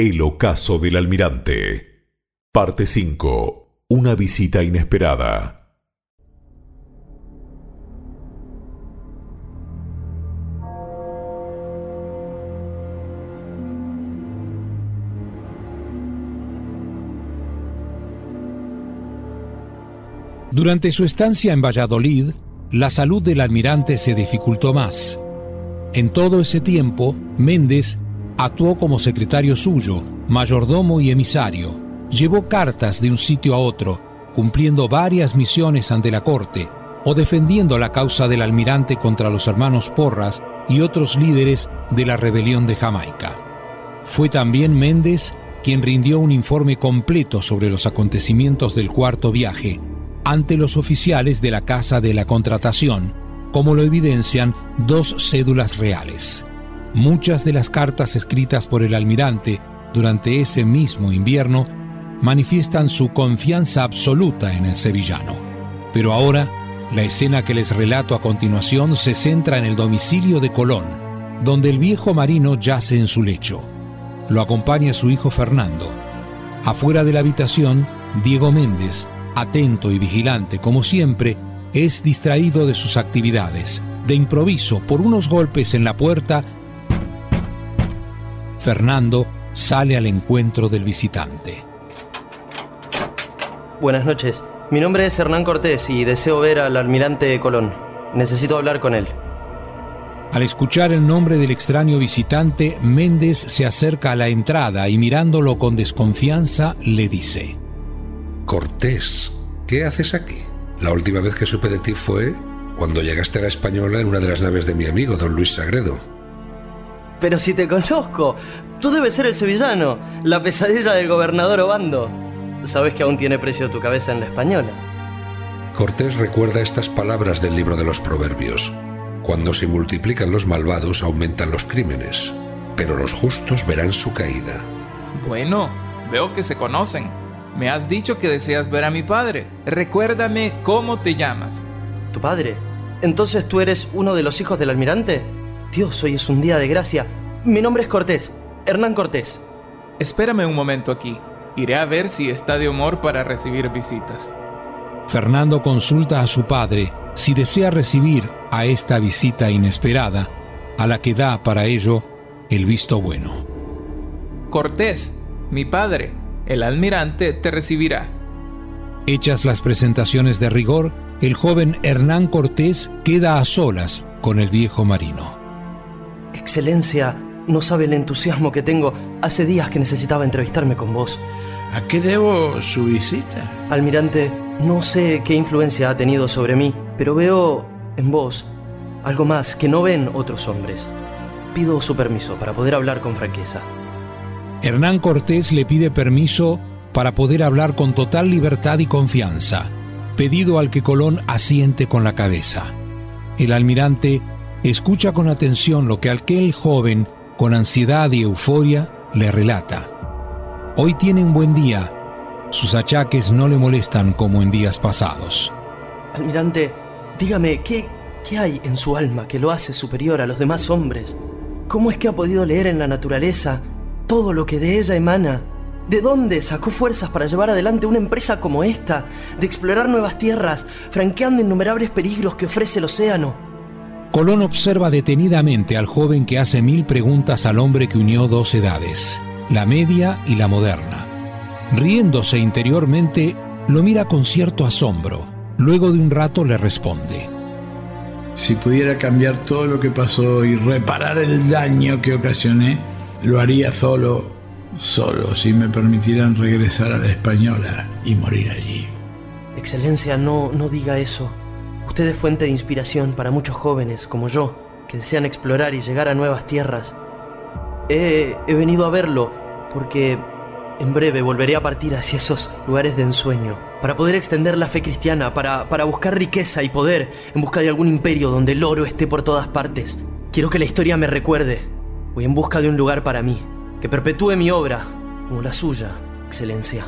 El ocaso del almirante. Parte 5. Una visita inesperada. Durante su estancia en Valladolid, la salud del almirante se dificultó más. En todo ese tiempo, Méndez actuó como secretario suyo, mayordomo y emisario. Llevó cartas de un sitio a otro, cumpliendo varias misiones ante la corte o defendiendo la causa del almirante contra los hermanos Porras y otros líderes de la rebelión de Jamaica. Fue también Méndez quien rindió un informe completo sobre los acontecimientos del cuarto viaje, ante los oficiales de la Casa de la Contratación, como lo evidencian dos cédulas reales. Muchas de las cartas escritas por el almirante durante ese mismo invierno manifiestan su confianza absoluta en el sevillano. Pero ahora, la escena que les relato a continuación se centra en el domicilio de Colón, donde el viejo marino yace en su lecho. Lo acompaña su hijo Fernando. Afuera de la habitación, Diego Méndez, atento y vigilante como siempre, es distraído de sus actividades. De improviso, por unos golpes en la puerta, Fernando sale al encuentro del visitante. Buenas noches. Mi nombre es Hernán Cortés y deseo ver al almirante Colón. Necesito hablar con él. Al escuchar el nombre del extraño visitante, Méndez se acerca a la entrada y mirándolo con desconfianza le dice, Cortés, ¿qué haces aquí? La última vez que supe de ti fue cuando llegaste a la Española en una de las naves de mi amigo, don Luis Sagredo. Pero si te conozco, tú debes ser el sevillano, la pesadilla del gobernador Obando. Sabes que aún tiene precio tu cabeza en la Española. Cortés recuerda estas palabras del libro de los Proverbios. Cuando se multiplican los malvados aumentan los crímenes, pero los justos verán su caída. Bueno, veo que se conocen. Me has dicho que deseas ver a mi padre. Recuérdame cómo te llamas. ¿Tu padre? ¿Entonces tú eres uno de los hijos del almirante? Dios, hoy es un día de gracia. Mi nombre es Cortés, Hernán Cortés. Espérame un momento aquí. Iré a ver si está de humor para recibir visitas. Fernando consulta a su padre si desea recibir a esta visita inesperada, a la que da para ello el visto bueno. Cortés, mi padre, el almirante te recibirá. Hechas las presentaciones de rigor, el joven Hernán Cortés queda a solas con el viejo marino. Excelencia, no sabe el entusiasmo que tengo. Hace días que necesitaba entrevistarme con vos. ¿A qué debo su visita? Almirante, no sé qué influencia ha tenido sobre mí, pero veo en vos algo más que no ven otros hombres. Pido su permiso para poder hablar con franqueza. Hernán Cortés le pide permiso para poder hablar con total libertad y confianza, pedido al que Colón asiente con la cabeza. El almirante escucha con atención lo que aquel joven, con ansiedad y euforia, le relata. Hoy tiene un buen día. Sus achaques no le molestan como en días pasados. Almirante, dígame, ¿qué, ¿qué hay en su alma que lo hace superior a los demás hombres? ¿Cómo es que ha podido leer en la naturaleza todo lo que de ella emana? ¿De dónde sacó fuerzas para llevar adelante una empresa como esta, de explorar nuevas tierras, franqueando innumerables peligros que ofrece el océano? Colón observa detenidamente al joven que hace mil preguntas al hombre que unió dos edades, la media y la moderna. Riéndose interiormente, lo mira con cierto asombro. Luego de un rato le responde. Si pudiera cambiar todo lo que pasó y reparar el daño que ocasioné, lo haría solo, solo, si me permitieran regresar a la española y morir allí. Excelencia, no, no diga eso. Usted es fuente de inspiración para muchos jóvenes como yo, que desean explorar y llegar a nuevas tierras. He, he venido a verlo porque en breve volveré a partir hacia esos lugares de ensueño, para poder extender la fe cristiana, para, para buscar riqueza y poder en busca de algún imperio donde el oro esté por todas partes. Quiero que la historia me recuerde. Voy en busca de un lugar para mí, que perpetúe mi obra, como la suya, Excelencia.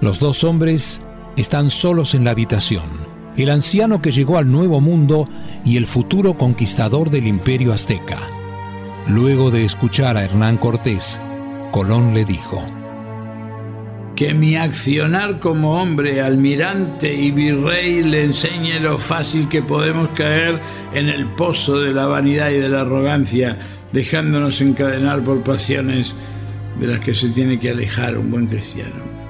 Los dos hombres están solos en la habitación. El anciano que llegó al Nuevo Mundo y el futuro conquistador del imperio azteca. Luego de escuchar a Hernán Cortés, Colón le dijo, que mi accionar como hombre, almirante y virrey le enseñe lo fácil que podemos caer en el pozo de la vanidad y de la arrogancia, dejándonos encadenar por pasiones de las que se tiene que alejar un buen cristiano.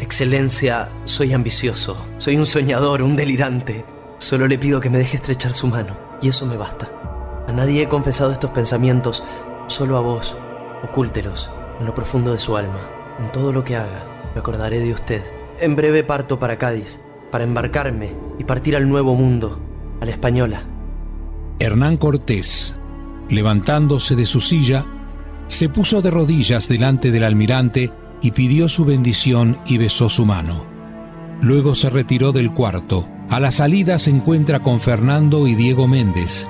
Excelencia, soy ambicioso, soy un soñador, un delirante. Solo le pido que me deje estrechar su mano, y eso me basta. A nadie he confesado estos pensamientos, solo a vos. Ocúltelos en lo profundo de su alma. En todo lo que haga, me acordaré de usted. En breve parto para Cádiz, para embarcarme y partir al nuevo mundo, a la española. Hernán Cortés, levantándose de su silla, se puso de rodillas delante del almirante y pidió su bendición y besó su mano. Luego se retiró del cuarto. A la salida se encuentra con Fernando y Diego Méndez.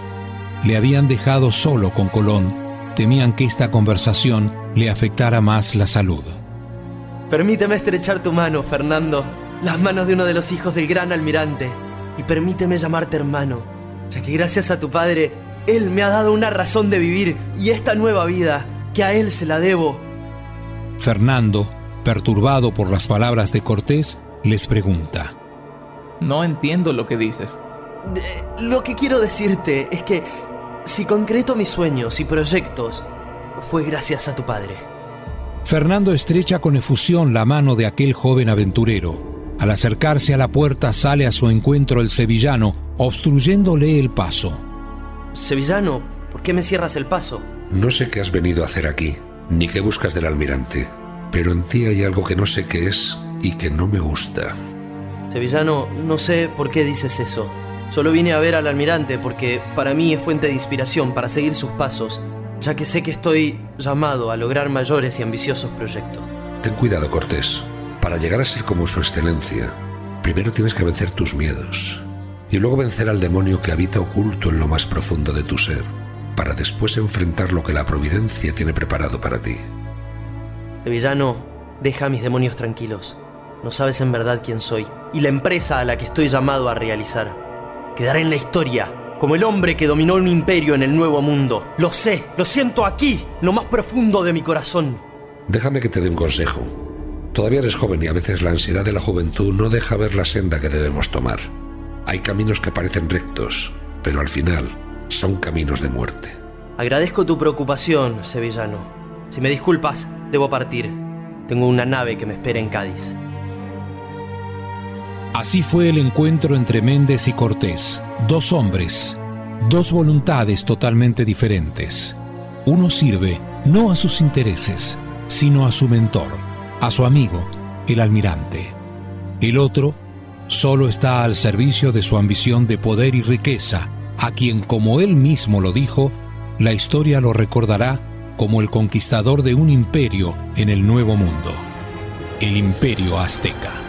Le habían dejado solo con Colón. Temían que esta conversación le afectara más la salud. Permíteme estrechar tu mano, Fernando, las manos de uno de los hijos del gran almirante, y permíteme llamarte hermano, ya que gracias a tu padre, él me ha dado una razón de vivir y esta nueva vida, que a él se la debo. Fernando, perturbado por las palabras de Cortés, les pregunta. No entiendo lo que dices. lo que quiero decirte es que si concreto mis sueños y proyectos, fue gracias a tu padre. Fernando estrecha con efusión la mano de aquel joven aventurero. Al acercarse a la puerta sale a su encuentro el sevillano, obstruyéndole el paso. Sevillano, ¿por qué me cierras el paso? No sé qué has venido a hacer aquí, ni qué buscas del almirante, pero en ti hay algo que no sé qué es y que no me gusta. Sevillano, no sé por qué dices eso. Solo vine a ver al almirante porque para mí es fuente de inspiración para seguir sus pasos ya que sé que estoy llamado a lograr mayores y ambiciosos proyectos. Ten cuidado, Cortés. Para llegar a ser como su excelencia, primero tienes que vencer tus miedos y luego vencer al demonio que habita oculto en lo más profundo de tu ser, para después enfrentar lo que la providencia tiene preparado para ti. De villano, deja a mis demonios tranquilos. No sabes en verdad quién soy y la empresa a la que estoy llamado a realizar. Quedará en la historia como el hombre que dominó un imperio en el Nuevo Mundo. Lo sé, lo siento aquí, lo más profundo de mi corazón. Déjame que te dé un consejo. Todavía eres joven y a veces la ansiedad de la juventud no deja ver la senda que debemos tomar. Hay caminos que parecen rectos, pero al final son caminos de muerte. Agradezco tu preocupación, sevillano. Si me disculpas, debo partir. Tengo una nave que me espera en Cádiz. Así fue el encuentro entre Méndez y Cortés, dos hombres, dos voluntades totalmente diferentes. Uno sirve no a sus intereses, sino a su mentor, a su amigo, el almirante. El otro solo está al servicio de su ambición de poder y riqueza, a quien, como él mismo lo dijo, la historia lo recordará como el conquistador de un imperio en el Nuevo Mundo, el imperio azteca.